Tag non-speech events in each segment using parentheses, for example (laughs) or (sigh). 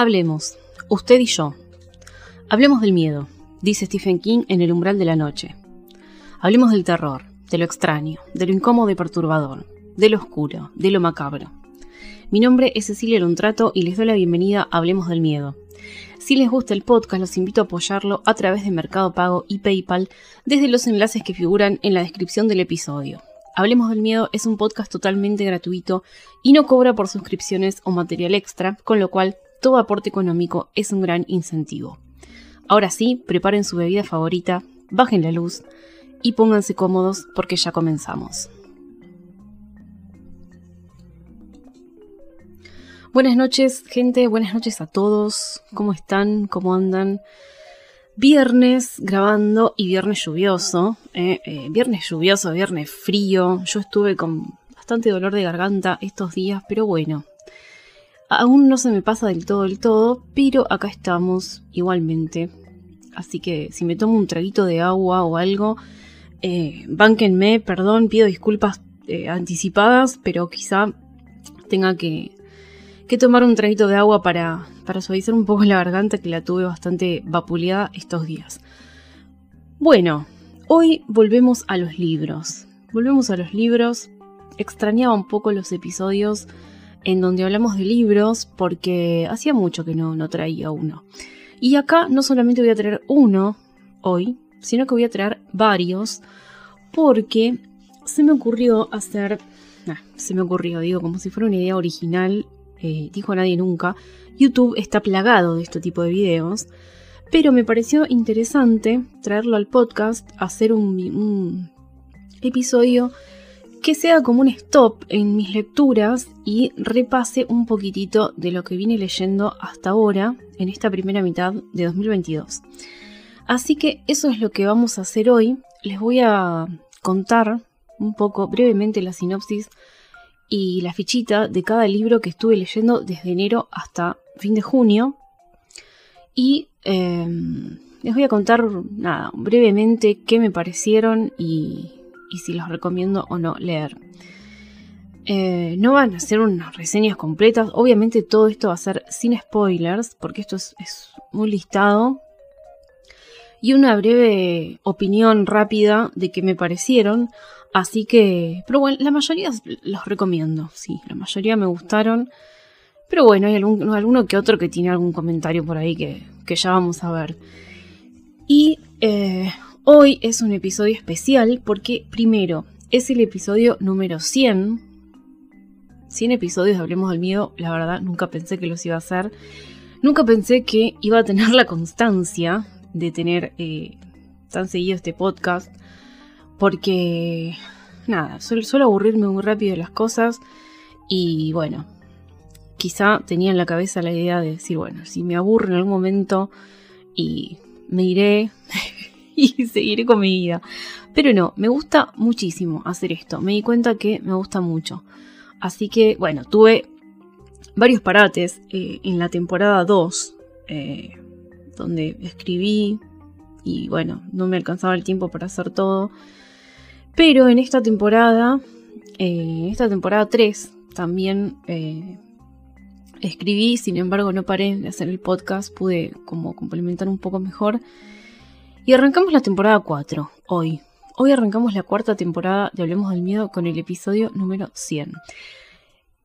Hablemos, usted y yo. Hablemos del miedo, dice Stephen King en El umbral de la noche. Hablemos del terror, de lo extraño, de lo incómodo y perturbador, de lo oscuro, de lo macabro. Mi nombre es Cecilia Lontrato y les doy la bienvenida a Hablemos del Miedo. Si les gusta el podcast, los invito a apoyarlo a través de Mercado Pago y PayPal desde los enlaces que figuran en la descripción del episodio. Hablemos del Miedo es un podcast totalmente gratuito y no cobra por suscripciones o material extra, con lo cual todo aporte económico es un gran incentivo. Ahora sí, preparen su bebida favorita, bajen la luz y pónganse cómodos porque ya comenzamos. Buenas noches, gente, buenas noches a todos. ¿Cómo están? ¿Cómo andan? Viernes grabando y viernes lluvioso. Eh, eh, viernes lluvioso, viernes frío. Yo estuve con bastante dolor de garganta estos días, pero bueno, Aún no se me pasa del todo del todo, pero acá estamos igualmente. Así que si me tomo un traguito de agua o algo, eh, bánquenme, perdón, pido disculpas eh, anticipadas, pero quizá tenga que, que, tomar un traguito de agua para, para suavizar un poco la garganta que la tuve bastante vapuleada estos días. Bueno, hoy volvemos a los libros. Volvemos a los libros. Extrañaba un poco los episodios en donde hablamos de libros porque hacía mucho que no, no traía uno. Y acá no solamente voy a traer uno hoy, sino que voy a traer varios porque se me ocurrió hacer... se me ocurrió, digo, como si fuera una idea original, eh, dijo nadie nunca. YouTube está plagado de este tipo de videos, pero me pareció interesante traerlo al podcast, hacer un, un episodio que sea como un stop en mis lecturas y repase un poquitito de lo que vine leyendo hasta ahora en esta primera mitad de 2022. Así que eso es lo que vamos a hacer hoy. Les voy a contar un poco brevemente la sinopsis y la fichita de cada libro que estuve leyendo desde enero hasta fin de junio. Y em, les voy a contar nada, brevemente qué me parecieron y y si los recomiendo o no leer. Eh, no van a ser unas reseñas completas, obviamente todo esto va a ser sin spoilers, porque esto es, un listado y una breve opinión rápida de qué me parecieron. Así que, pero bueno, la mayoría los recomiendo, sí, la mayoría me gustaron. Pero bueno, hay algún, alguno que otro que tiene algún comentario por ahí que, que ya vamos a ver. Y eh, Hoy es un episodio especial porque primero es el episodio número 100. 100 episodios de Hablemos del Miedo, la verdad nunca pensé que los iba a hacer. Nunca pensé que iba a tener (laughs) la constancia de tener eh, tan seguido este podcast. Porque, nada, suelo, aburrirme muy rápido de las cosas. Y bueno, quizá tenía en la cabeza la idea de decir, bueno, si me aburro en algún momento y me iré, (laughs) y (laughs) seguiré con mi vida. Pero no, me gusta muchísimo hacer esto. Me di cuenta que me gusta mucho. Así que, bueno, tuve varios parates eh, en la temporada 2, eh, donde escribí y bueno, no me alcanzaba el tiempo para hacer todo. Pero en esta temporada, eh, esta temporada 3, también escribí, sin embargo no paré de hacer el podcast, pude como complementar un poco mejor. Y arrancamos la temporada 4, hoy. Hoy arrancamos la cuarta temporada de Hablemos del Miedo con el episodio número 100.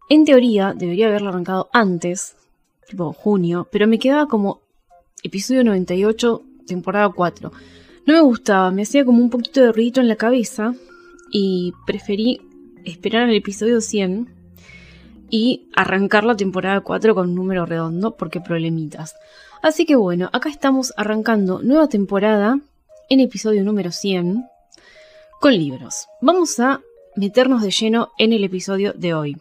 En teoría debería haberlo arrancado antes, tipo junio, pero me quedaba como episodio 98, temporada 4. No me gustaba, me hacía como un poquito de ruido en la cabeza y preferí esperar al episodio 100 y arrancar la temporada 4 con número redondo porque problemitas. Así que bueno, acá estamos arrancando nueva temporada en episodio número 100 con libros. Vamos a meternos de lleno en el episodio de hoy.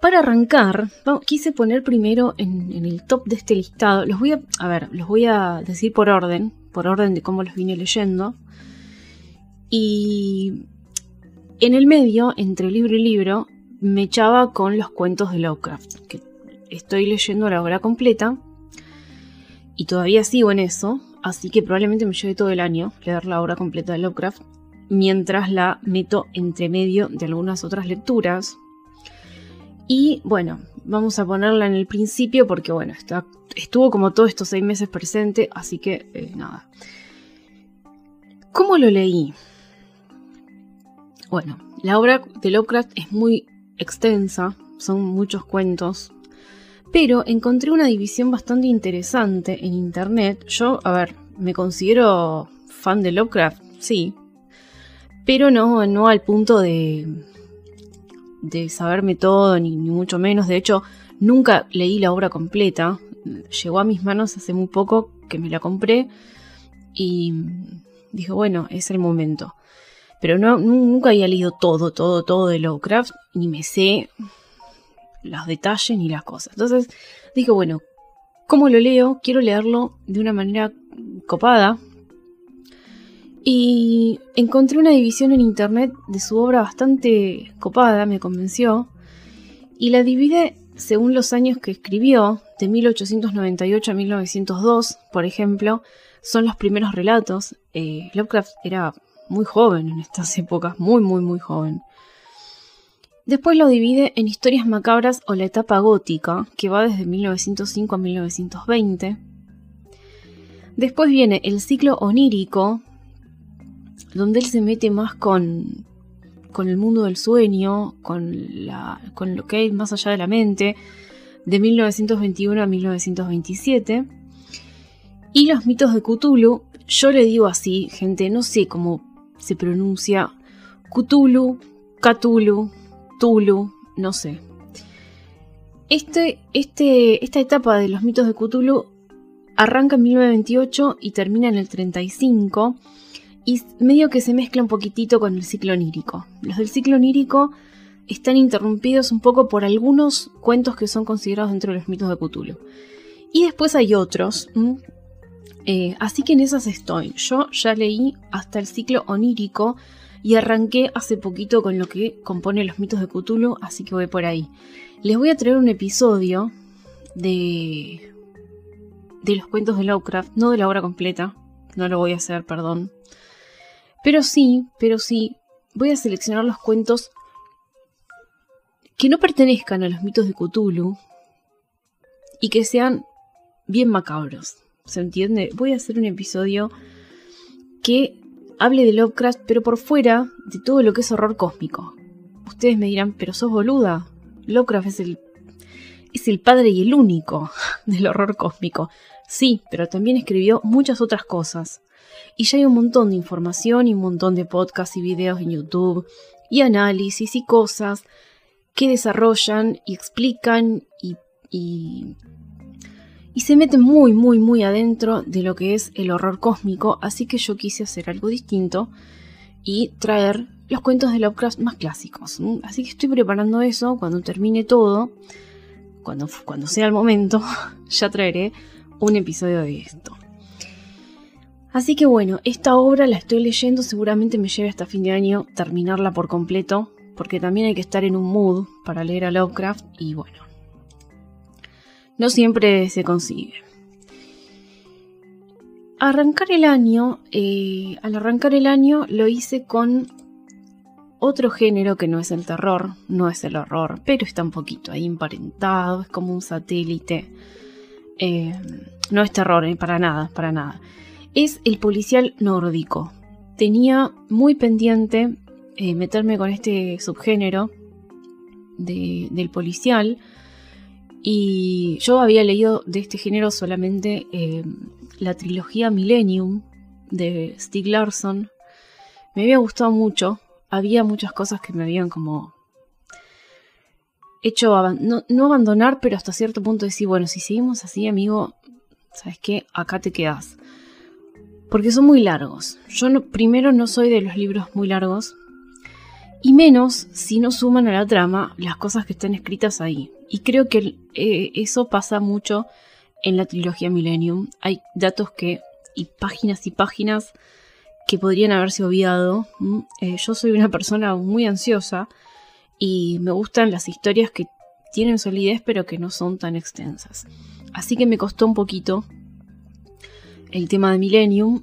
Para arrancar, quise poner primero en, el top de este listado, los voy a, a ver, los voy a decir por orden, por orden de cómo los vine leyendo. Y en el medio, entre libro y libro, me echaba con los cuentos de Lovecraft, que estoy leyendo la obra completa y todavía sigo en eso, así que probablemente me lleve todo el año leer la obra completa de Lovecraft, mientras la meto entre medio de algunas otras lecturas. Y bueno, vamos a ponerla en el principio porque, bueno, está, estuvo como todos estos seis meses presente, así que eh, nada. ¿Cómo lo leí? Bueno, la obra de Lovecraft es muy extensa, son muchos cuentos, pero encontré una división bastante interesante en internet. Yo, a ver, me considero fan de Lovecraft, sí, pero no, no al punto de, de saberme todo, ni, ni mucho menos. De hecho, nunca leí la obra completa. Llegó a mis manos hace muy poco que me la compré y dije, bueno, es el momento. Pero nunca había leído todo, todo, todo de Lovecraft, ni me sé los detalles ni las cosas. Entonces dije, bueno, ¿cómo lo leo? Quiero leerlo de una manera copada. Y encontré una división en internet de su obra bastante copada, me convenció. Y la divide según los años que escribió, de 1898 a 1902, por ejemplo, son los primeros relatos. Eh, Lovecraft era muy joven en estas épocas, muy, muy, muy joven. Después lo divide en historias macabras o la etapa gótica, que va desde 1905 a 1920. Después viene el ciclo onírico, donde él se mete más con, con el mundo del sueño, con, con lo que hay más allá de la mente, de 1921 a 1927. Y los mitos de Cthulhu, yo le digo así, gente, no sé cómo se pronuncia Cthulhu, Cthulhu, Tulu, no sé. Este, este, esta etapa de los mitos de Cthulhu arranca en 1928 y termina en el 35 y medio que se mezcla un poquitito con el ciclo onírico. Los del ciclo onírico están interrumpidos un poco por algunos cuentos que son considerados dentro de los mitos de Cthulhu. Y después hay otros eh, así que en esas estoy. Yo ya leí hasta el ciclo onírico y arranqué hace poquito con lo que compone los mitos de Cthulhu, así que voy por ahí. Les voy a traer un episodio de de los cuentos de Lovecraft, no de la obra completa, no lo voy a hacer, perdón. Pero sí, pero sí, voy a seleccionar los cuentos que no pertenezcan a los mitos de Cthulhu y que sean bien macabros. ¿Se entiende? Voy a hacer un episodio que hable de Lovecraft, pero por fuera de todo lo que es horror cósmico. Ustedes me dirán, pero sos boluda. Lovecraft es el, es el padre y el único (laughs) del horror cósmico. Sí, pero también escribió muchas otras cosas. Y ya hay un montón de información y un montón de podcasts y videos en YouTube y análisis y cosas que desarrollan y explican y, y y se mete muy, muy, muy adentro de lo que es el horror cósmico, así que yo quise hacer algo distinto y traer los cuentos de Lovecraft más clásicos. Así que estoy preparando eso, cuando termine todo, cuando, sea el momento, (laughs) ya traeré un episodio de esto. Así que bueno, esta obra la estoy leyendo, seguramente me lleve hasta fin de año terminarla por completo, porque también hay que estar en un mood para leer a Lovecraft y bueno, no siempre se consigue. Arrancar el año, eh, al arrancar el año lo hice con otro género que no es el terror, no es el horror, pero está un poquito ahí emparentado, es como un satélite. Eh, no es terror, eh, para nada, para nada. Es el policial nórdico. Tenía muy pendiente meterme con este subgénero del policial y yo había leído de este género solamente eh, la trilogía Millennium de Stieg Larsson. Me había gustado mucho. Había muchas cosas que me habían como hecho no, abandonar, pero hasta cierto punto decir, bueno, si seguimos así, amigo, ¿sabes qué? Acá te quedas. Porque son muy largos. Yo no, primero no soy de los libros muy largos. Y menos si no suman a la trama las cosas que están escritas ahí. Y creo que eh, eso pasa mucho en la trilogía Millennium. Hay datos que, y páginas y páginas que podrían haberse obviado. Eh, yo soy una persona muy ansiosa y me gustan las historias que tienen solidez pero que no son tan extensas. Así que me costó un poquito el tema de Millennium,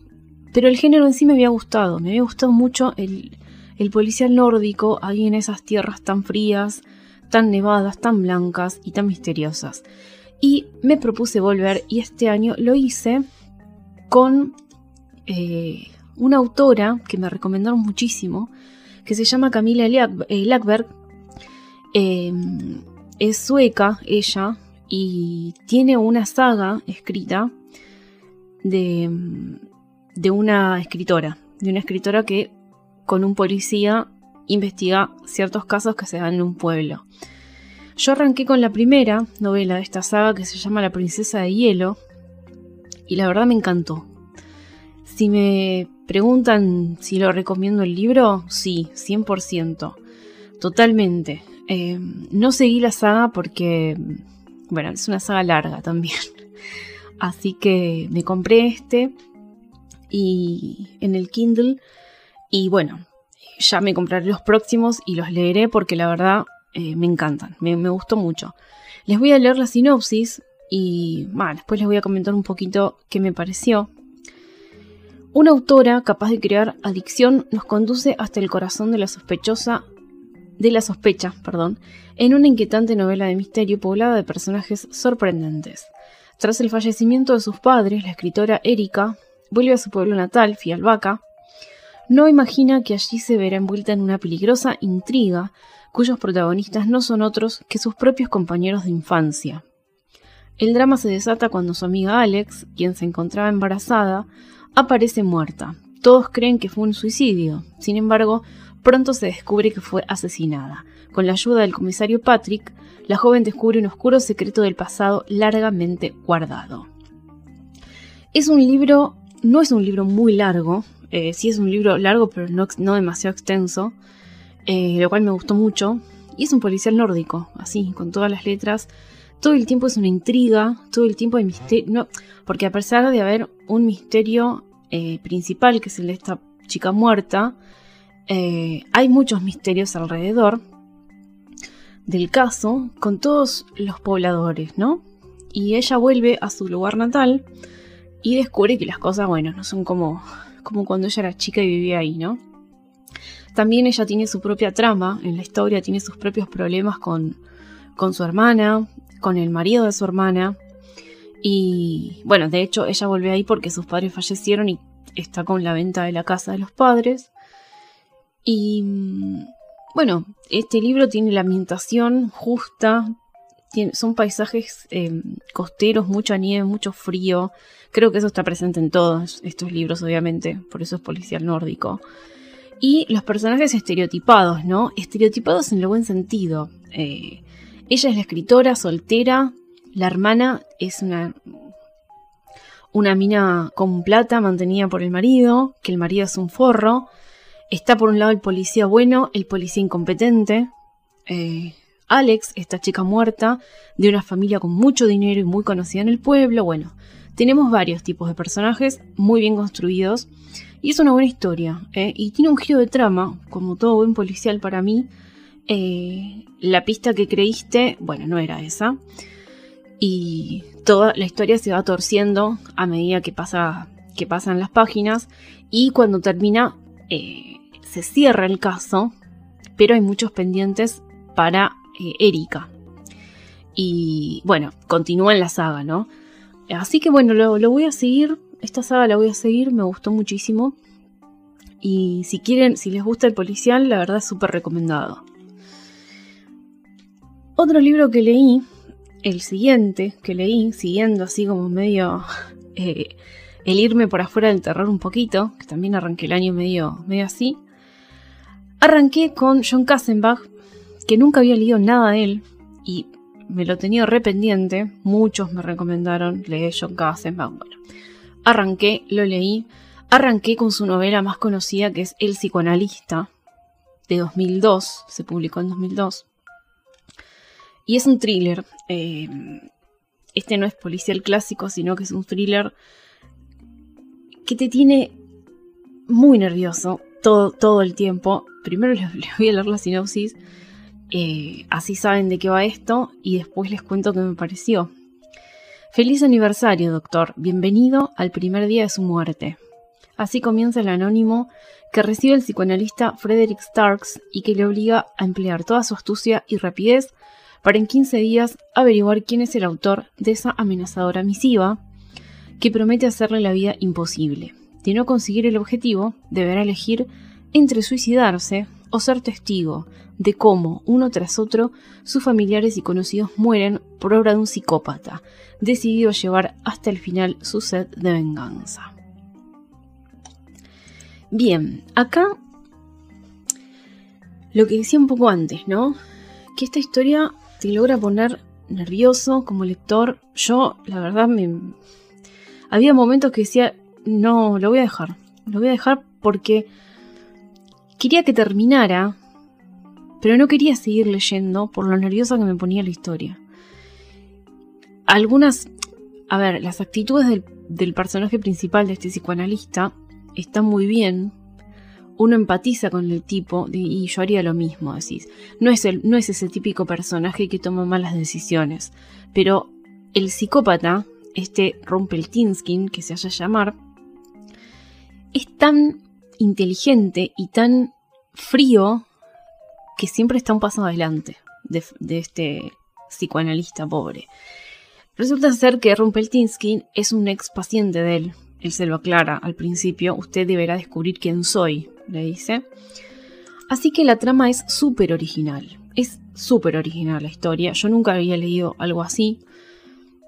pero el género en sí me había gustado. Me había gustado mucho el, el policial nórdico ahí en esas tierras tan frías tan nevadas, tan blancas y tan misteriosas. Y me propuse volver y este año lo hice con eh, una autora que me recomendaron muchísimo, que se llama Camila eh, Lackberg. Em, es sueca ella y tiene una saga escrita de, de una escritora, de una escritora que con un policía investiga ciertos casos que se dan en un pueblo. Yo arranqué con la primera novela de esta saga que se llama La princesa de hielo y la verdad me encantó. Si me preguntan si lo recomiendo el libro, sí, 100%. Totalmente. Eh, no seguí la saga porque, bueno, es una saga larga también. (laughs) Así que me compré este y en el Kindle y bueno, ya me compraré los próximos y los leeré porque la verdad eh, me encantan, me, gustó mucho. Les voy a leer la sinopsis y después les voy a comentar un poquito qué me pareció. Una autora capaz de crear adicción nos conduce hasta el corazón de la sospechosa de la sospecha, perdón, en una inquietante novela de misterio poblada de personajes sorprendentes. Tras el fallecimiento de sus padres, la escritora Erika vuelve a su pueblo natal, Fialbaca, no imagina que allí se verá envuelta en una peligrosa intriga cuyos protagonistas no son otros que sus propios compañeros de infancia. El drama se desata cuando su amiga Alex, quien se encontraba embarazada, aparece muerta. Todos creen que fue un suicidio, sin embargo, pronto se descubre que fue asesinada. Con la ayuda del comisario Patrick, la joven descubre un oscuro secreto del pasado largamente guardado. Es un libro, no es un libro muy largo, eh, sí es un libro largo, pero no, demasiado extenso, eh, lo cual me gustó mucho. Y es un policial nórdico, así, con todas las letras. Todo el tiempo es una intriga, todo el tiempo hay misterio. porque a pesar de haber un misterio eh, principal, que es el de esta chica muerta, hay muchos misterios alrededor del caso con todos los pobladores, ¿no? Y ella vuelve a su lugar natal y descubre que las cosas, bueno, no son como como cuando ella era chica y vivía ahí, ¿no? También ella tiene su propia trama en la historia, tiene sus propios problemas con, con su hermana, con el marido de su hermana. Y bueno, de hecho ella vuelve ahí porque sus padres fallecieron y está con la venta de la casa de los padres. Y bueno, este libro tiene la ambientación justa, son paisajes eh, costeros, mucha nieve, mucho frío. Creo que eso está presente en todos estos libros, obviamente, por eso es policial nórdico. Y los personajes estereotipados, ¿no? Estereotipados en el buen sentido. Eh, ella es la escritora soltera, la hermana es una, una mina con plata mantenida por el marido, que el marido es un forro. Está por un lado el policía bueno, el policía incompetente. Eh, Alex, esta chica muerta, de una familia con mucho dinero y muy conocida en el pueblo. Bueno, tenemos varios tipos de personajes muy bien construidos y es una buena historia. ¿eh? Y tiene un giro de trama, como todo buen policial para mí. Eh, la pista que creíste, bueno, no era esa. Y toda la historia se va torciendo a medida que, pasa, que pasan las páginas. Y cuando termina, eh, se cierra el caso, pero hay muchos pendientes para eh, Erika. Y bueno, continúa en la saga, ¿no? Así que bueno, lo, voy a seguir. Esta saga la voy a seguir, me gustó muchísimo. Y si quieren, si les gusta el policial, la verdad es súper recomendado. Otro libro que leí, el siguiente que leí, siguiendo así como medio (laughs) eh, el irme por afuera del terror un poquito, que también arranqué el año medio, medio así. Arranqué con John Kassenbach, que nunca había leído nada de él y me lo tenía rependiente. Muchos me recomendaron leer John Kassenbach. Bueno, arranqué, lo leí. Arranqué con su novela más conocida que es El psicoanalista, de 2002. Se publicó en 2002. Y es un thriller. Eh, este no es policial clásico, sino que es un thriller que te tiene muy nervioso todo, todo el tiempo. Primero (laughs) les voy a leer la sinopsis eh, así saben de qué va esto y después les cuento qué me pareció. Feliz aniversario, doctor. Bienvenido al primer día de su muerte. Así comienza el anónimo que recibe el psicoanalista Frederick Starks y que le obliga a emplear toda su astucia y rapidez para en 15 días averiguar quién es el autor de esa amenazadora misiva que promete hacerle la vida imposible. De no conseguir el objetivo, deberá elegir entre suicidarse o ser testigo de cómo, uno tras otro, sus familiares y conocidos mueren por obra de un psicópata, decidido a llevar hasta el final su sed de venganza. Bien, acá lo que decía un poco antes, ¿no? Que esta historia te logra poner nervioso como lector. Yo, la verdad, me... había momentos que decía, no, lo voy a dejar. Lo voy a dejar porque quería que terminara, pero no quería seguir leyendo por lo nerviosa que me ponía la historia. Algunas, a ver, las actitudes del, personaje principal de este psicoanalista están muy bien, uno empatiza con el tipo y yo haría lo mismo, decís. No es, el, no es ese típico personaje que toma malas decisiones, pero el psicópata, este Rumpeltinskin, que se haya llamar, es tan inteligente y tan frío que siempre está un paso adelante de, este psicoanalista pobre. Resulta ser que Rumpeltinskin es un ex paciente de él. Él se lo aclara al principio, usted deberá descubrir quién soy, le dice. Así que la trama es súper original. Es súper original la historia. Yo nunca había leído algo así.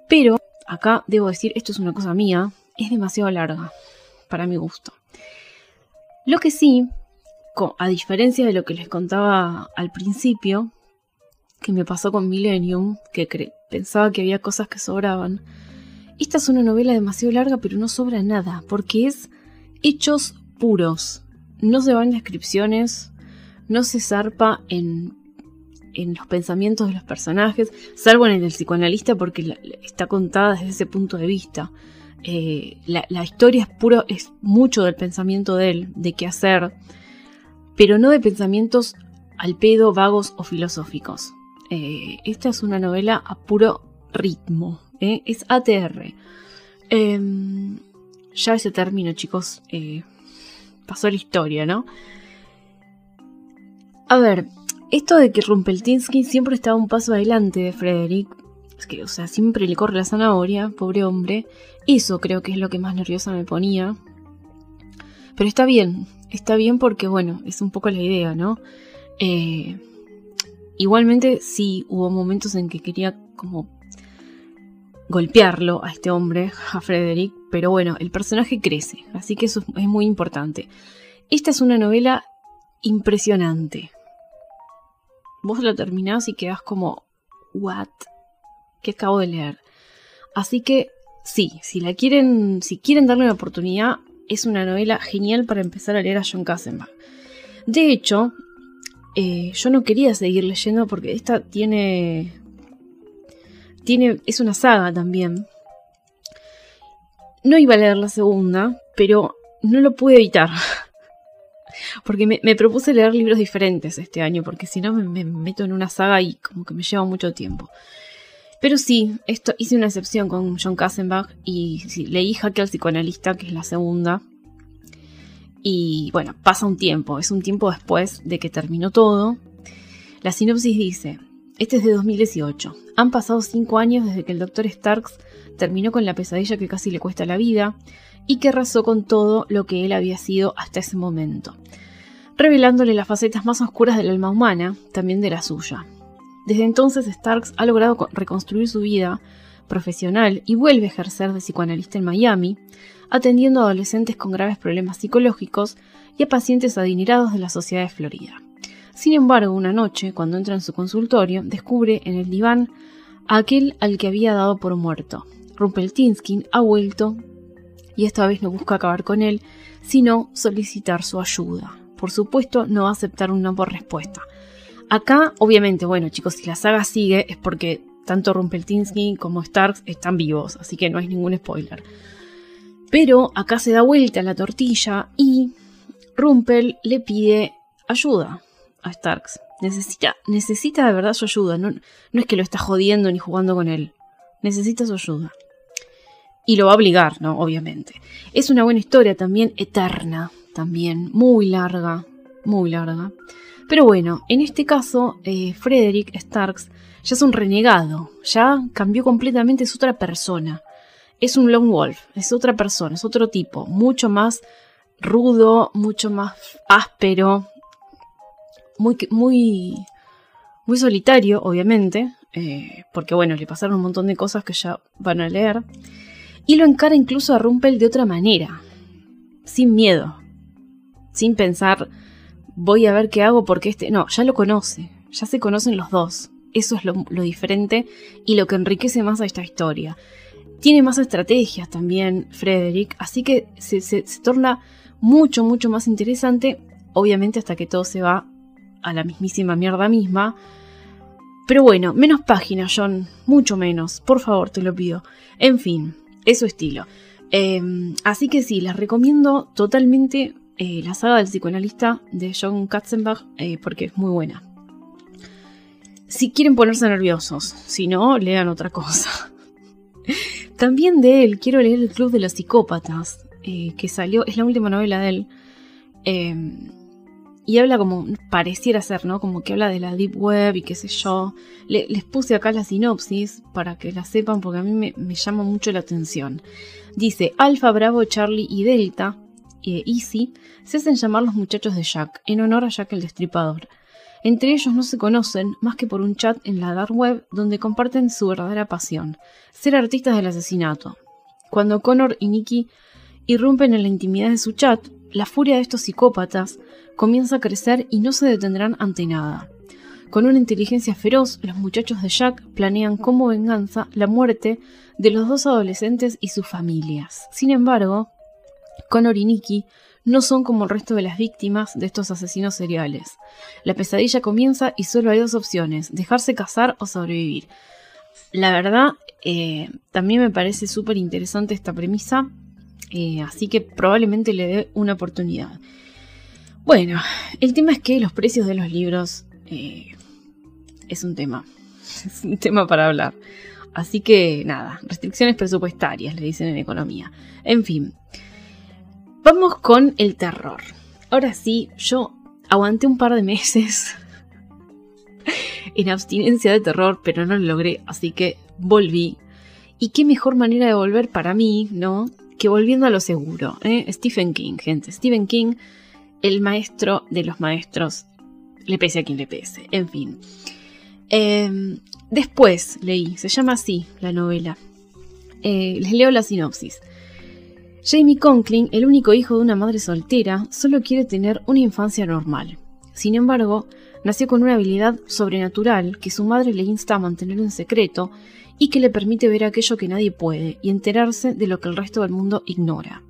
Pero acá debo decir, esto es una cosa mía, es demasiado larga para mi gusto. Lo que sí, a diferencia de lo que les contaba al principio, que me pasó con Millennium, que pensaba que había cosas que sobraban, esta es una novela demasiado larga, pero no sobra nada, porque es hechos puros no se va en descripciones, no se zarpa en, en los pensamientos de los personajes, salvo en el psicoanalista porque está contada desde ese punto de vista. Eh, la, historia es puro, es mucho del pensamiento de él, de qué hacer, pero no de pensamientos al pedo, vagos o filosóficos. Eh, esta es una novela a puro ritmo, ¿eh? es ATR. Em, ya ese término, chicos, pasó la historia, ¿no? A ver, esto de que Rumpeltinsky siempre estaba un paso adelante de Frederick, es que, o sea, siempre le corre la zanahoria, pobre hombre, eso creo que es lo que más nerviosa me ponía. Pero está bien, está bien porque, bueno, es un poco la idea, ¿no? Eh, igualmente sí hubo momentos en que quería como golpearlo a este hombre, a Frederick, pero bueno, el personaje crece, así que eso es muy importante. Esta es una novela impresionante. Vos la terminás y quedás como, ¿what? ¿Qué acabo de leer? Así que sí, si la quieren, si quieren darle una oportunidad, es una novela genial para empezar a leer a John Kassenbach. De hecho, eh, yo no quería seguir leyendo porque esta tiene tiene, es una saga también. No iba a leer la segunda, pero no lo pude evitar. (laughs) Porque me, propuse leer libros diferentes este año, porque si no me, meto en una saga y como que me lleva mucho tiempo. Pero sí, esto hice una excepción con John Kassenbach y leí Jaque al psicoanalista, que es la segunda. Y bueno, pasa un tiempo, es un tiempo después de que terminó todo. La sinopsis dice, este es de 2018. Han pasado cinco años desde que el Dr. Starks terminó con la pesadilla que casi le cuesta la vida y que arrasó con todo lo que él había sido hasta ese momento, revelándole las facetas más oscuras del alma humana, también de la suya. Desde entonces Starks ha logrado reconstruir su vida profesional y vuelve a ejercer de psicoanalista en Miami, atendiendo a adolescentes con graves problemas psicológicos y a pacientes adinerados de la sociedad de Florida. Sin embargo, una noche, cuando entra en su consultorio, descubre en el diván a aquel al que había dado por muerto. Rumpeltinskin ha vuelto y esta vez no busca acabar con él, sino solicitar su ayuda. Por supuesto, no va a aceptar una por respuesta. Acá, obviamente, bueno, chicos, si la saga sigue es porque tanto Rumpeltinskin como Starks están vivos, así que no hay ningún spoiler. Pero acá se da vuelta la tortilla y Rumpel le pide ayuda a Starks. Necesita, necesita de verdad su ayuda. No, no es que lo está jodiendo ni jugando con él. Necesita su ayuda. Y lo va a obligar, ¿no? Obviamente. Es una buena historia también eterna. también, muy larga, muy larga. Pero bueno, en este caso, eh, Frederick Starks ya es un renegado, ya cambió completamente, es otra persona. Es un lone wolf, es otra persona, es otro tipo, mucho más rudo, mucho más áspero, muy, muy, muy solitario, obviamente, eh, porque bueno, le pasaron un montón de cosas que ya van a leer, y lo encara incluso a Rumpel de otra manera, sin miedo, sin pensar, voy a ver qué hago porque este, no, ya lo conoce, ya se conocen los dos, eso es lo, diferente y lo que enriquece más a esta historia. Tiene más estrategias también Frederick, así que se, torna mucho, mucho más interesante, obviamente hasta que todo se va a la mismísima mierda misma. Pero bueno, menos páginas, John, mucho menos, por favor, te lo pido. En fin, es su estilo. Em, así que sí, les recomiendo totalmente eh, la saga del psicoanalista de John Katzenbach eh, porque es muy buena. Si quieren ponerse nerviosos, si no, lean otra cosa. (laughs) También de él quiero leer El Club de los Psicópatas, eh, que salió, es la última novela de él. Em, y habla como, pareciera ser, ¿no? Como que habla de la Deep Web y qué sé yo. les puse acá la sinopsis para que la sepan porque a mí me, llama mucho la atención. Dice, Alfa, Bravo, Charlie y Delta, e Easy, se hacen llamar los muchachos de Jack, en honor a Jack el Destripador. Entre ellos no se conocen más que por un chat en la dark web donde comparten su verdadera pasión, ser artistas del asesinato. Cuando Connor y Nicky irrumpen en la intimidad de su chat, la furia de estos psicópatas comienza a crecer y no se detendrán ante nada. Con una inteligencia feroz, los muchachos de Jack planean como venganza la muerte de los dos adolescentes y sus familias. Sin embargo, Connor y Nicky no son como el resto de las víctimas de estos asesinos seriales. La pesadilla comienza y solo hay dos opciones, dejarse casar o sobrevivir. La verdad, eh, también me parece súper interesante esta premisa, eh, así que probablemente le dé una oportunidad. Bueno, el tema es que los precios de los libros eh, es un tema. Es un tema para hablar. Así que nada, restricciones presupuestarias, le dicen en economía. En fin, vamos con el terror. Ahora sí, yo aguanté un par de meses (laughs) en abstinencia de terror, pero no lo logré, así que volví. Y qué mejor manera de volver para mí, ¿no? Que volviendo a lo seguro. ¿eh? Stephen King, gente. Stephen King el maestro de los maestros, le pese a quien le pese, en fin. Em, después leí, se llama así la novela. Eh, les leo la sinopsis. Jamie Conklin, el único hijo de una madre soltera, solo quiere tener una infancia normal. Sin embargo, nació con una habilidad sobrenatural que su madre le insta a mantener en secreto y que le permite ver aquello que nadie puede y enterarse de lo que el resto del mundo ignora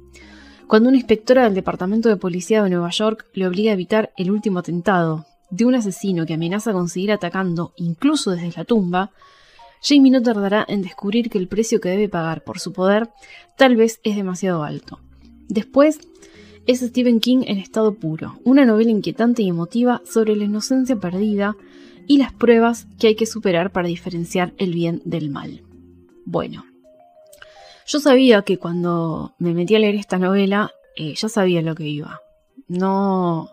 cuando una inspectora del Departamento de Policía de Nueva York le obliga a evitar el último atentado de un asesino que amenaza con seguir atacando incluso desde la tumba, Jamie no tardará en descubrir que el precio que debe pagar por su poder tal vez es demasiado alto. Después, es Stephen King en estado puro, una novela inquietante y emotiva sobre la inocencia perdida y las pruebas que hay que superar para diferenciar el bien del mal. Bueno, yo sabía que cuando me metí a leer esta novela, eh, ya sabía lo que iba. No...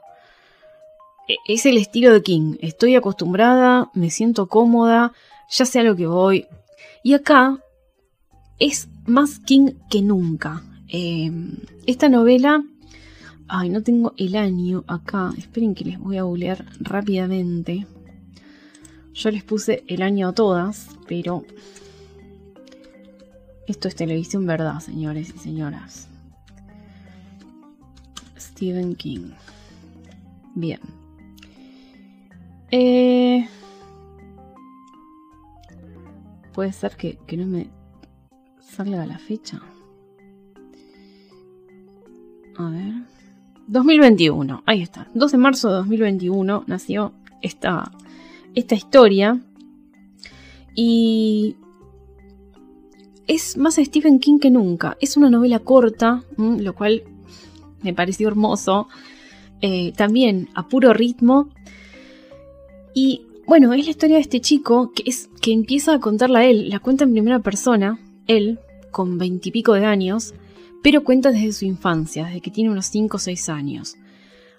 E, es el estilo de King. Estoy acostumbrada, me siento cómoda, ya sé a lo que voy. Y acá es más King que nunca. Em, esta novela... Ay, no tengo el año acá. Esperen que les voy a googlear rápidamente. Yo les puse el año a todas, pero esto es televisión verdad, señores y señoras. Stephen King. Bien. Eh, puede ser que, que no me salga la fecha. A ver. 2021, ahí está. 12 de marzo de 2021 nació esta, esta historia. Y es más Stephen King que nunca. Es una novela corta, lo cual me pareció hermoso. Eh, también a puro ritmo. Y bueno, es la historia de este chico que, es, que empieza a contarla él. La cuenta en primera persona, él, con veintipico de años, pero cuenta desde su infancia, desde que tiene unos 5 o 6 años,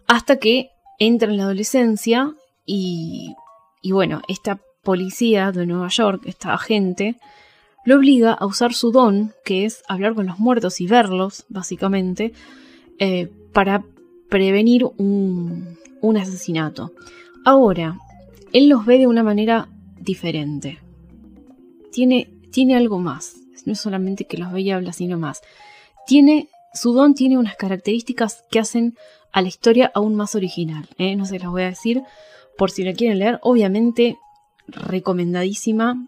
hasta que entra en la adolescencia y, y bueno, esta policía de Nueva York, esta agente, lo obliga a usar su don, que es hablar con los muertos y verlos, básicamente, eh, para prevenir un, un asesinato. Ahora, él los ve de una manera diferente. Tiene, tiene algo más. No es solamente que los ve y habla, sino más. Tiene, su don tiene unas características que hacen a la historia aún más original. ¿eh? No se las voy a decir por si la quieren leer. Obviamente, recomendadísima.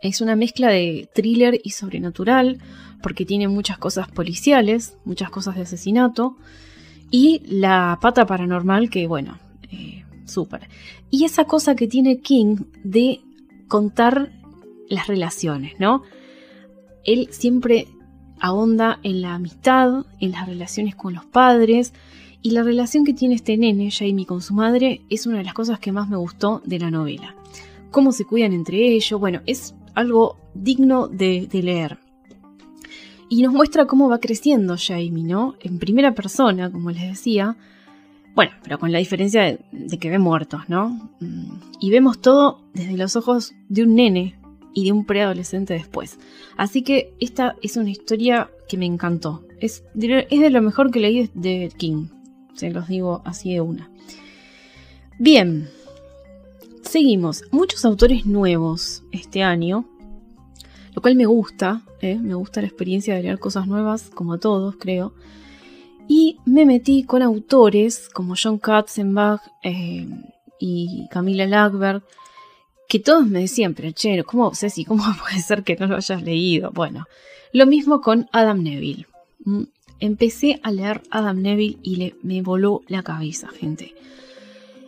Es una mezcla de thriller y sobrenatural, porque tiene muchas cosas policiales, muchas cosas de asesinato, y la pata paranormal que, bueno, eh, súper. Y esa cosa que tiene King de contar las relaciones, ¿no? Él siempre ahonda en la amistad, en las relaciones con los padres, y la relación que tiene este nene, Jamie, con su madre, es una de las cosas que más me gustó de la novela. Cómo se cuidan entre ellos, bueno, es algo digno de, leer. Y nos muestra cómo va creciendo Jamie, ¿no? En primera persona, como les decía. Bueno, pero con la diferencia de, que ve muertos, ¿no? Mm, y vemos todo desde los ojos de un nene y de un preadolescente después. Así que esta es una historia que me encantó. Es, es de lo mejor que leí de King. Se los digo así de una. Bien, seguimos. Muchos autores nuevos este año, lo cual me gusta, ¿eh? me gusta la experiencia de leer cosas nuevas, como a todos, creo. Y me metí con autores como John Katzenbach eh, y Camila Lackberg, que todos me decían, pero che, ¿cómo, Ceci, cómo (laughs) puede ser que no lo hayas leído? Bueno, lo mismo con Adam Neville. Mm, empecé a leer Adam Neville y le, me voló la cabeza, gente.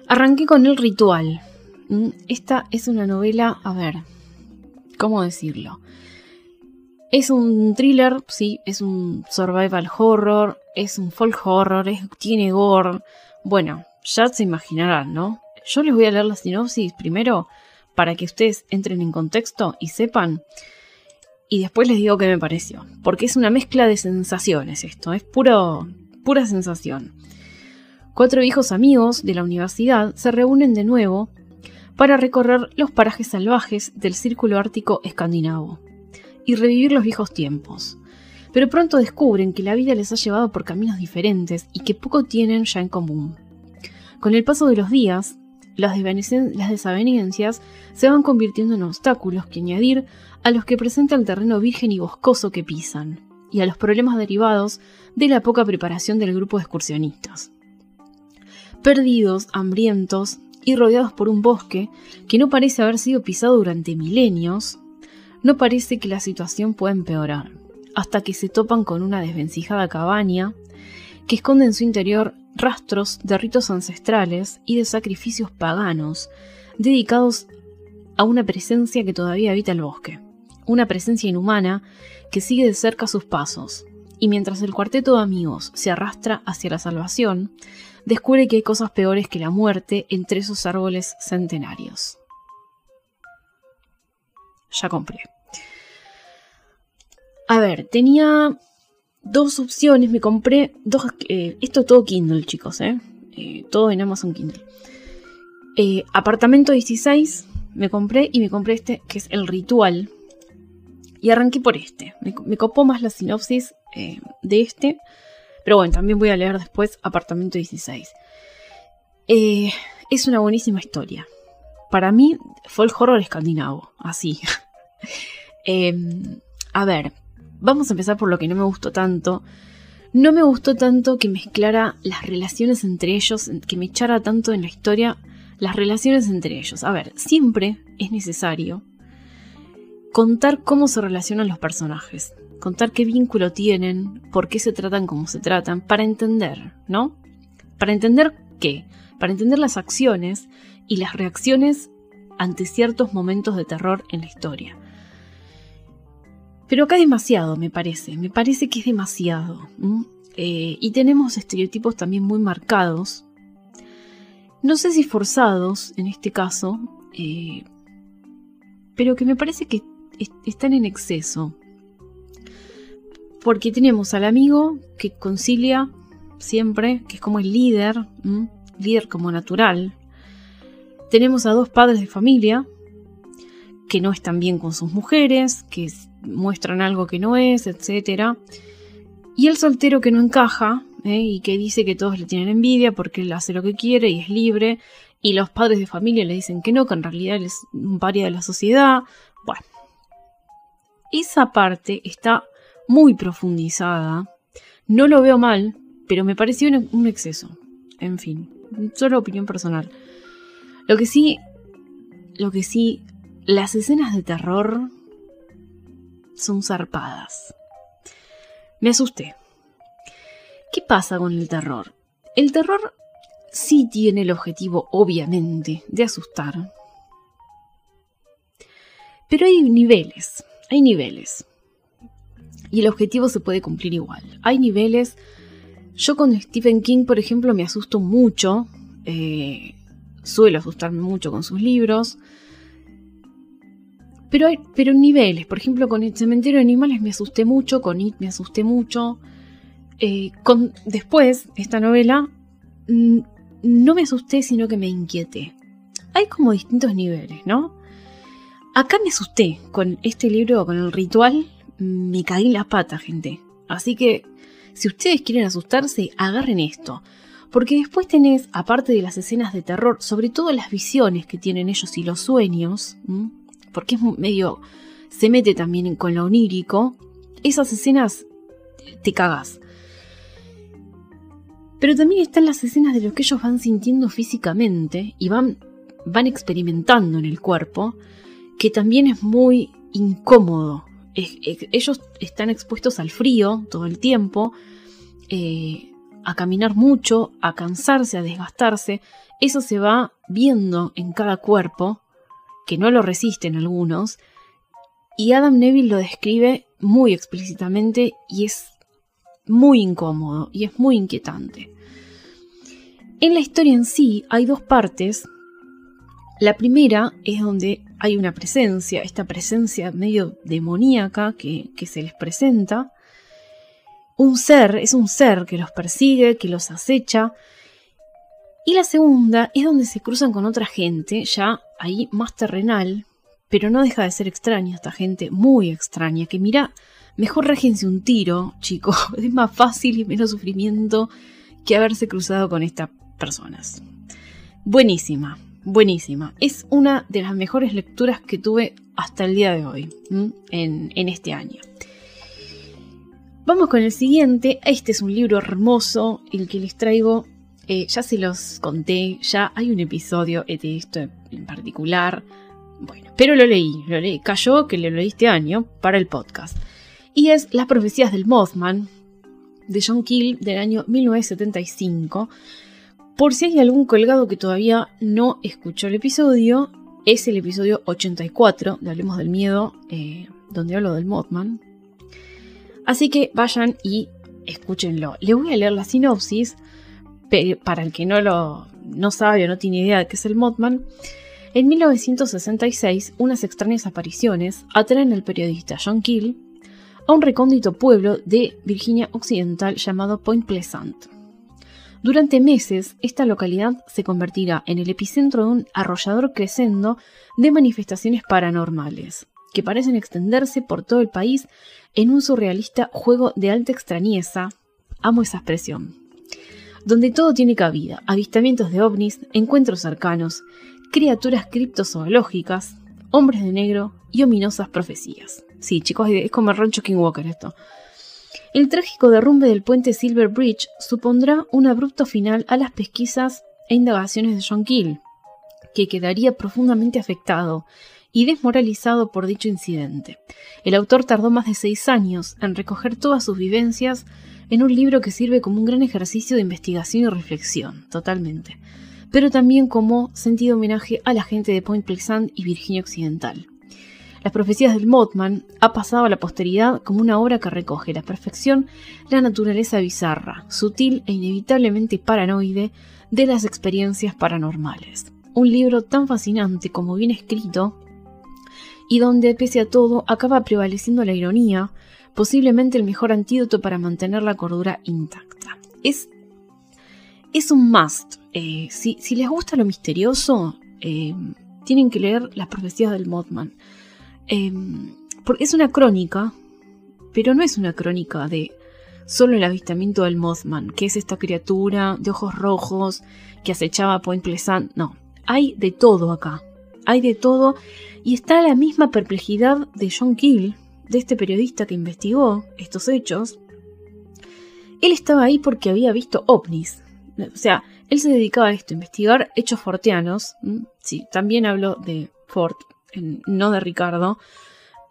Arranqué con El Ritual. Mm, esta es una novela, a ver, ¿cómo decirlo? Es un thriller, sí, es un survival horror, es un folk horror, tiene gore. Bueno, ya se imaginarán, ¿no? Yo les voy a leer la sinopsis primero para que ustedes entren en contexto y sepan y después les digo qué me pareció. Porque es una mezcla de sensaciones esto, es puro, pura sensación. Cuatro viejos amigos de la universidad se reúnen de nuevo para recorrer los parajes salvajes del círculo ártico escandinavo y revivir los viejos tiempos. Pero pronto descubren que la vida les ha llevado por caminos diferentes y que poco tienen ya en común. Con el paso de los días, las, desavenencias se van convirtiendo en obstáculos que añadir a los que presenta el terreno virgen y boscoso que pisan, y a los problemas derivados de la poca preparación del grupo de excursionistas. Perdidos, hambrientos y rodeados por un bosque que no parece haber sido pisado durante milenios, no parece que la situación pueda empeorar, hasta que se topan con una desvencijada cabaña que esconde en su interior rastros de ritos ancestrales y de sacrificios paganos dedicados a una presencia que todavía habita el bosque, una presencia inhumana que sigue de cerca sus pasos, y mientras el cuarteto de amigos se arrastra hacia la salvación, descubre que hay cosas peores que la muerte entre esos árboles centenarios. Ya compré. A ver, tenía dos opciones, me compré dos... Eh, esto todo Kindle, chicos, ¿eh? ¿eh? Todo en Amazon Kindle. Eh, apartamento 16 me compré y me compré este que es El Ritual. Y arranqué por este. Me, copó más la sinopsis de este. Pero bueno, también voy a leer después Apartamento 16. es una buenísima historia. Para mí fue el horror escandinavo, así. (laughs) a ver, Vamos a empezar por lo que no me gustó tanto. No me gustó tanto que mezclara las relaciones entre ellos, que me echara tanto en la historia las relaciones entre ellos. A ver, siempre es necesario contar cómo se relacionan los personajes, contar qué vínculo tienen, por qué se tratan como se tratan, para entender, ¿no? Para entender qué, para entender las acciones y las reacciones ante ciertos momentos de terror en la historia. Pero acá es demasiado, me parece. Me parece que es demasiado. Eh, y tenemos estereotipos también muy marcados. No sé si forzados en este caso, eh, pero que me parece que están en exceso. porque tenemos al amigo que concilia siempre, que es como el líder, líder como natural. Tenemos a dos padres de familia que no están bien con sus mujeres, que muestran algo que no es, etc. Y el soltero que no encaja ¿eh? y que dice que todos le tienen envidia porque él hace lo que quiere y es libre, y los padres de familia le dicen que no, que en realidad él es un paria de la sociedad. Bueno, esa parte está muy profundizada. No lo veo mal, pero me pareció un, exceso. En fin, solo opinión personal. Lo que sí, lo que sí, las escenas de terror son zarpadas. Me asusté. ¿Qué pasa con el terror? El terror sí tiene el objetivo, obviamente, de asustar. Pero hay niveles, hay niveles. Y el objetivo se puede cumplir igual. Hay niveles yo con Stephen King, por ejemplo, me asusto mucho. Eh, suelo asustarme mucho con sus libros. Pero, hay, pero niveles. Por ejemplo, con El Cementerio de Animales me asusté mucho. Con It me asusté mucho. Eh, con, después, esta novela, mm, no me asusté, sino que me inquieté. Hay como distintos niveles, ¿no? Acá me asusté con este libro, con el ritual. Me caí las patas, gente. Así que si ustedes quieren asustarse, agarren esto. Porque después tenés, aparte de las escenas de terror, sobre todo las visiones que tienen ellos y los sueños, porque es medio. se mete también con lo onírico, esas escenas te cagas. Pero también están las escenas de lo que ellos van sintiendo físicamente y van, van experimentando en el cuerpo, que también es muy incómodo ellos están expuestos al frío todo el tiempo, eh, a caminar mucho, a cansarse, a desgastarse. Eso se va viendo en cada cuerpo, que no lo resisten algunos, y Adam Neville lo describe muy explícitamente y es muy incómodo y es muy inquietante. En la historia en sí hay dos partes. La primera es donde hay una presencia, esta presencia medio demoníaca que, se les presenta. Un ser, es un ser que los persigue, que los acecha. Y la segunda es donde se cruzan con otra gente, ya ahí más terrenal, pero no deja de ser extraña esta gente, muy extraña, que mira, mejor régense un tiro, (laughs) chicos, es más fácil y menos sufrimiento que haberse cruzado con estas personas. Buenísima buenísima. Es una de las mejores lecturas que tuve hasta el día de hoy, en, este año. Vamos con el siguiente. Este es un libro hermoso, el que les traigo. Eh, ya se los conté, ya hay un episodio de esto en particular. Bueno, pero lo leí, lo leí. Cayó que lo leí este año para el podcast. Y es Las profecías del Mothman, de John Keel, del año 1975 por si hay algún colgado que todavía no escuchó el episodio, es el episodio 84 de Hablemos del Miedo, eh, donde hablo del Mothman. Así que vayan y escúchenlo. Le voy a leer la sinopsis para el que no lo no sabe o no tiene idea de qué es el Mothman. En 1966, unas extrañas apariciones atraen al periodista John Keel a un recóndito pueblo de Virginia Occidental llamado Point Pleasant. Durante meses, esta localidad se convertirá en el epicentro de un arrollador crescendo de manifestaciones paranormales, que parecen extenderse por todo el país en un surrealista juego de alta extrañeza, amo esa expresión, donde todo tiene cabida, avistamientos de ovnis, encuentros cercanos, criaturas criptozoológicas, hombres de negro y ominosas profecías. Sí, chicos, es como el rancho King Walker esto. El trágico derrumbe del puente Silver Bridge supondrá un abrupto final a las pesquisas e indagaciones de John Keel, que quedaría profundamente afectado y desmoralizado por dicho incidente. El autor tardó más de seis años en recoger todas sus vivencias en un libro que sirve como un gran ejercicio de investigación y reflexión, totalmente, pero también como sentido homenaje a la gente de Point Pleasant y Virginia Occidental. Las profecías del Mothman ha pasado a la posteridad como una obra que recoge la perfección la naturaleza bizarra, sutil e inevitablemente paranoide de las experiencias paranormales. Un libro tan fascinante como bien escrito y donde, pese a todo, acaba prevaleciendo la ironía, posiblemente el mejor antídoto para mantener la cordura intacta. Es, es un must. Eh, si, les gusta lo misterioso, eh, tienen que leer Las profecías del Mothman. Eh, porque es una crónica, pero no es una crónica de solo el avistamiento del Mothman, que es esta criatura de ojos rojos que acechaba a Point Pleasant. No, hay de todo acá. Hay de todo y está la misma perplejidad de John Keel, de este periodista que investigó estos hechos. Él estaba ahí porque había visto ovnis. O sea, él se dedicaba a esto, investigar hechos forteanos. Sí, también hablo de Ford, no de Ricardo,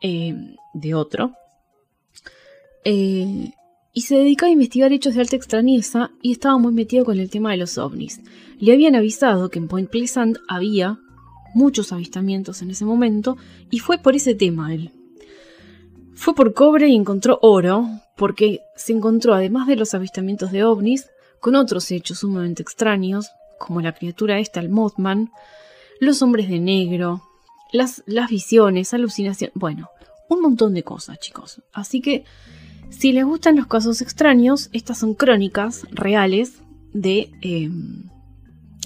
eh, de otro. Eh, y se dedicaba a investigar hechos de alta extrañeza y estaba muy metido con el tema de los ovnis. Le habían avisado que en Point Pleasant había muchos avistamientos en ese momento y fue por ese tema él. Fue por cobre y encontró oro porque se encontró, además de los avistamientos de ovnis, con otros hechos sumamente extraños, como la criatura esta, el Mothman, los hombres de negro, las, las visiones, alucinaciones, bueno, un montón de cosas, chicos. Así que, si les gustan los casos extraños, estas son crónicas reales de, em,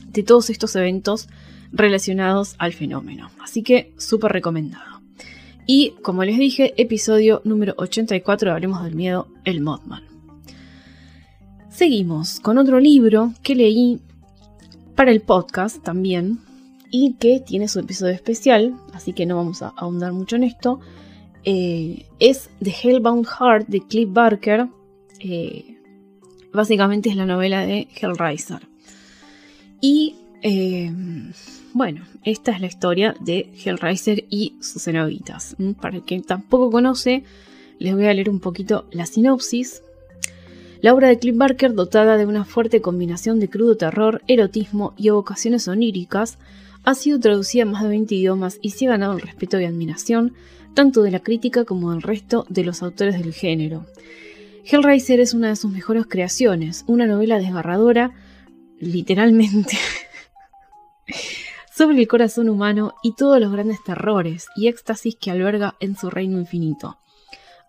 de todos estos eventos relacionados al fenómeno. Así que, súper recomendado. Y, como les dije, episodio número 84 Hablemos del Miedo, el Mothman. Seguimos con otro libro que leí para el podcast también y que tiene su episodio especial, así que no vamos a ahondar mucho en esto. Eh, es The Hellbound Heart de Cliff Barker. Eh, básicamente es la novela de Hellraiser. Y eh, bueno, esta es la historia de Hellraiser y sus cenobitas. Mm, para el que tampoco conoce, les voy a leer un poquito la sinopsis. La obra de Cliff Barker, dotada de una fuerte combinación de crudo terror, erotismo y evocaciones oníricas, ha sido traducida a más de 20 idiomas y se ha ganado el respeto y admiración tanto de la crítica como del resto de los autores del género. Hellraiser es una de sus mejores creaciones, una novela desgarradora, literalmente, (laughs) sobre el corazón humano y todos los grandes terrores y éxtasis que alberga en su reino infinito.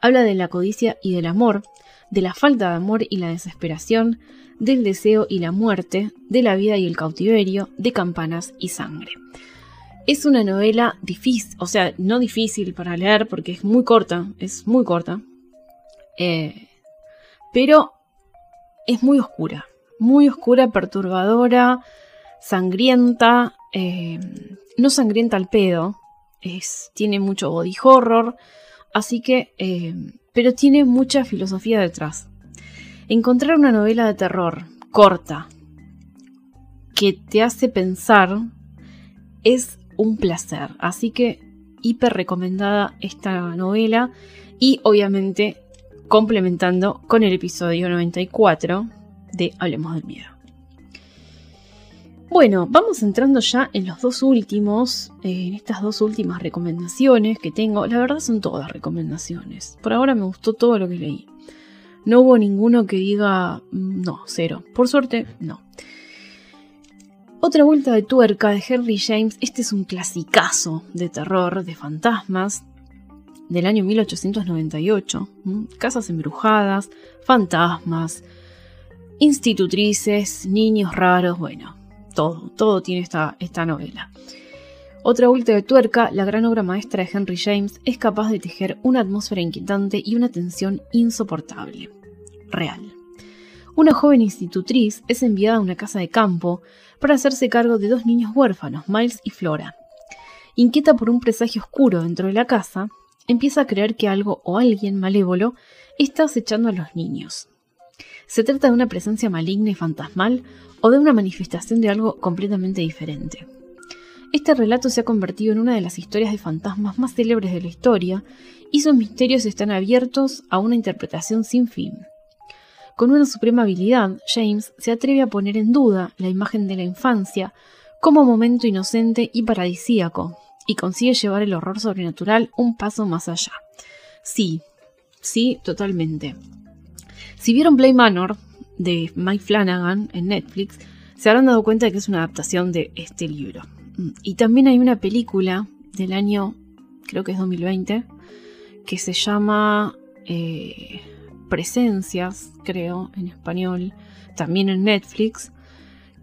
Habla de la codicia y del amor, de la falta de amor y la desesperación, del deseo y la muerte, de la vida y el cautiverio, de campanas y sangre. Es una novela difícil, o sea, no difícil para leer porque es muy corta, es muy corta, eh, pero es muy oscura, muy oscura, perturbadora, sangrienta, eh, no sangrienta al pedo, es, tiene mucho body horror, así que, eh, pero tiene mucha filosofía detrás. Encontrar una novela de terror corta que te hace pensar es un placer. Así que hiper recomendada esta novela y obviamente complementando con el episodio 94 de Hablemos del Miedo. Bueno, vamos entrando ya en los dos últimos, en estas dos últimas recomendaciones que tengo. La verdad son todas recomendaciones. Por ahora me gustó todo lo que leí. No hubo ninguno que diga, mm, no, cero. Por suerte, no. Otra vuelta de tuerca de Henry James. Este es un clasicazo de terror, de fantasmas, del año 1898. Casas embrujadas, fantasmas, institutrices, niños raros, bueno, todo, todo tiene esta, novela. Otra vuelta de tuerca, la gran obra maestra de Henry James es capaz de tejer una atmósfera inquietante y una tensión insoportable. Real. Una joven institutriz es enviada a una casa de campo para hacerse cargo de dos niños huérfanos, Miles y Flora. Inquieta por un presagio oscuro dentro de la casa, empieza a creer que algo o alguien malévolo está acechando a los niños. Se trata de una presencia maligna y fantasmal o de una manifestación de algo completamente diferente. Este relato se ha convertido en una de las historias de fantasmas más célebres de la historia y sus misterios están abiertos a una interpretación sin fin. Con una suprema habilidad, James se atreve a poner en duda la imagen de la infancia como momento inocente y paradisíaco, y consigue llevar el horror sobrenatural un paso más allá. Sí, sí, totalmente. Si vieron Play Manor de Mike Flanagan en Netflix, se habrán dado cuenta de que es una adaptación de este libro. Y también hay una película del año, creo que es 2020, que se llama eh, Presencias, creo, en español, también en Netflix,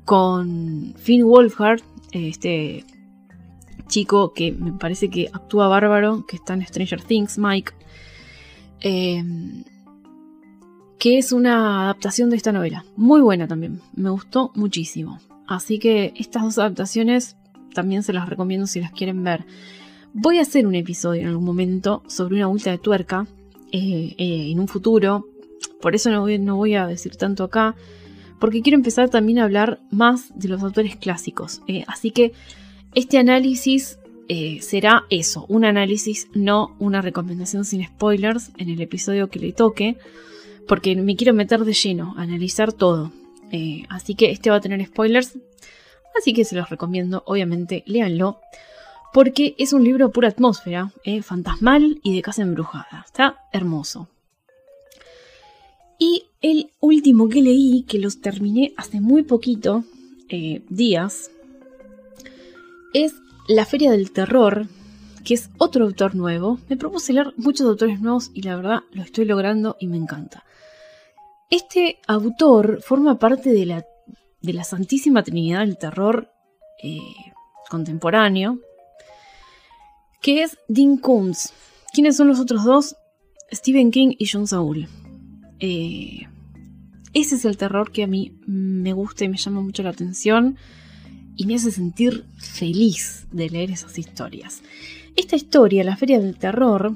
con Finn Wolfhard, este chico que me parece que actúa bárbaro, que está en Stranger Things, Mike, em, que es una adaptación de esta novela. Muy buena también, me gustó muchísimo. Así que estas dos adaptaciones también se las recomiendo si las quieren ver. Voy a hacer un episodio en algún momento sobre una vuelta de tuerca eh, eh, en un futuro. Por eso no voy, no voy, a decir tanto acá. Porque quiero empezar también a hablar más de los autores clásicos. Eh, así que este análisis será eso, un análisis, no una recomendación sin spoilers en el episodio que le toque. Porque me quiero meter de lleno, analizar todo. así que este va a tener spoilers. Así que se los recomiendo, obviamente, léanlo porque es un libro pura atmósfera, eh, fantasmal y de casa embrujada. Está hermoso. Y el último que leí, que los terminé hace muy poquito, eh, días, es La Feria del Terror, que es otro autor nuevo. Me propuse leer muchos autores nuevos y la verdad lo estoy logrando y me encanta. Este autor forma parte de la, de la Santísima Trinidad del Terror eh, contemporáneo, que es Dean Koontz. ¿Quiénes son los otros dos? Stephen King y John Saul. Eh, ese es el terror que a mí me gusta y me llama mucho la atención y me hace sentir feliz de leer esas historias. Esta historia, la Feria del Terror,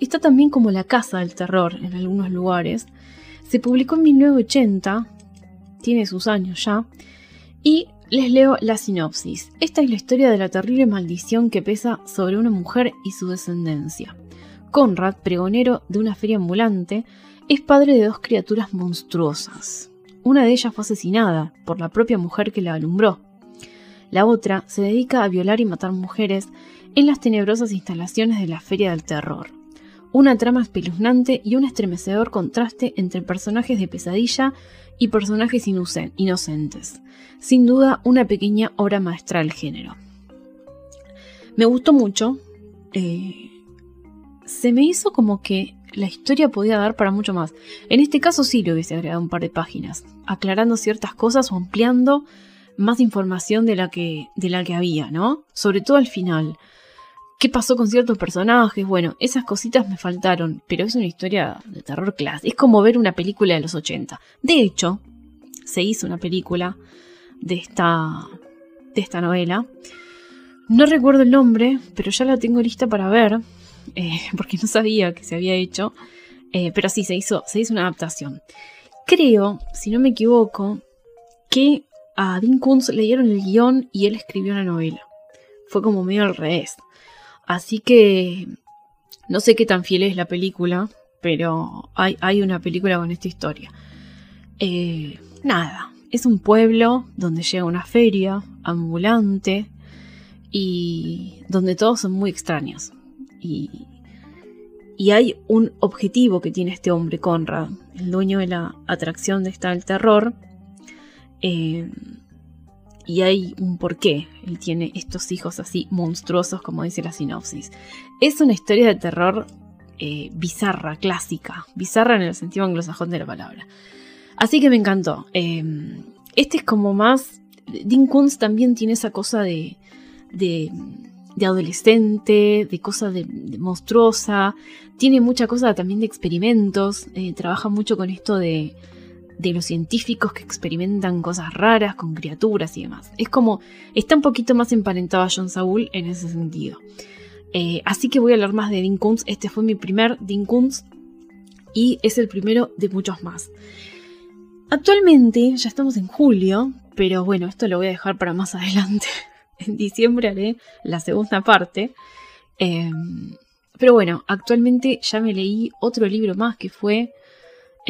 está también como la Casa del Terror en algunos lugares. Se publicó en 1980, tiene sus años ya, y les leo la sinopsis. Esta es la historia de la terrible maldición que pesa sobre una mujer y su descendencia. Conrad, pregonero de una feria ambulante, es padre de dos criaturas monstruosas. Una de ellas fue asesinada por la propia mujer que la alumbró. La otra se dedica a violar y matar mujeres en las tenebrosas instalaciones de la Feria del Terror. Una trama espeluznante y un estremecedor contraste entre personajes de pesadilla y personajes inocentes sin duda una pequeña obra maestra del género. Me gustó mucho. Eh, se me hizo como que la historia podía dar para mucho más. En este caso sí le hubiese agregado un par de páginas, aclarando ciertas cosas o ampliando más información de la que, de la que había, ¿no? Sobre todo al final. ¿Qué pasó con ciertos personajes? Bueno, esas cositas me faltaron, pero es una historia de terror clásico. Es como ver una película de los 80. De hecho, se hizo una película de esta, de esta novela. No recuerdo el nombre, pero ya la tengo lista para ver, eh, (laughs) porque no sabía que se había hecho. Eh, pero sí, se hizo, se hizo una adaptación. Creo, si no me equivoco, que a Dean Koontz le dieron el guion y él escribió la novela. Fue como medio al revés. Así que no sé qué tan fiel es la película, pero hay, hay una película con esta historia. Eh, nada, es un pueblo donde llega una feria ambulante y donde todos son muy extraños. Y, hay un objetivo que tiene este hombre, Conrad, el dueño de la atracción de esta del terror. Eh, y hay un porqué. Él tiene estos hijos así monstruosos, como dice la sinopsis. Es una historia de terror eh, bizarra, clásica. Bizarra en el sentido anglosajón de la palabra. Así que me encantó. Em, este es como más. Dean Kunz también tiene esa cosa de. de, adolescente, de cosa de, monstruosa. Tiene mucha cosa también de experimentos. Eh, trabaja mucho con esto de, de los científicos que experimentan cosas raras con criaturas y demás. Es como. Está un poquito más emparentado a John Saul en ese sentido. Eh, así que voy a hablar más de Dean. Este fue mi primer Dean Kunz y es el primero de muchos más. Actualmente ya estamos en julio, pero bueno, esto lo voy a dejar para más (laughs) adelante. En diciembre haré la segunda parte. Em, pero bueno, actualmente ya me leí otro libro más que fue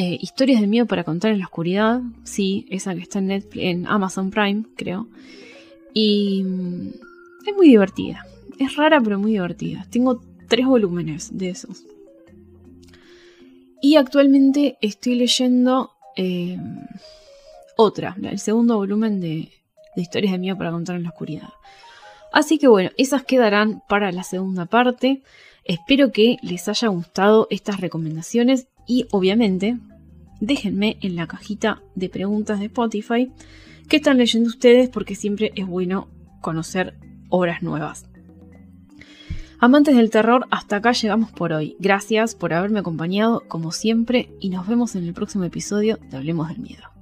eh, Historias de miedo para contar en la oscuridad. Sí, esa que está en, Amazon Prime, creo. Y mm, es muy divertida. Es rara, pero muy divertida. Tengo tres volúmenes de esos. Y actualmente estoy leyendo eh, otra, el segundo volumen de, historias de miedo para contar en la oscuridad. Así que bueno, esas quedarán para la segunda parte. Espero que les haya gustado estas recomendaciones y obviamente déjenme en la cajita de preguntas de Spotify qué están leyendo ustedes porque siempre es bueno conocer obras nuevas. Amantes del terror, hasta acá llegamos por hoy. Gracias por haberme acompañado como siempre y nos vemos en el próximo episodio de Hablemos del Miedo.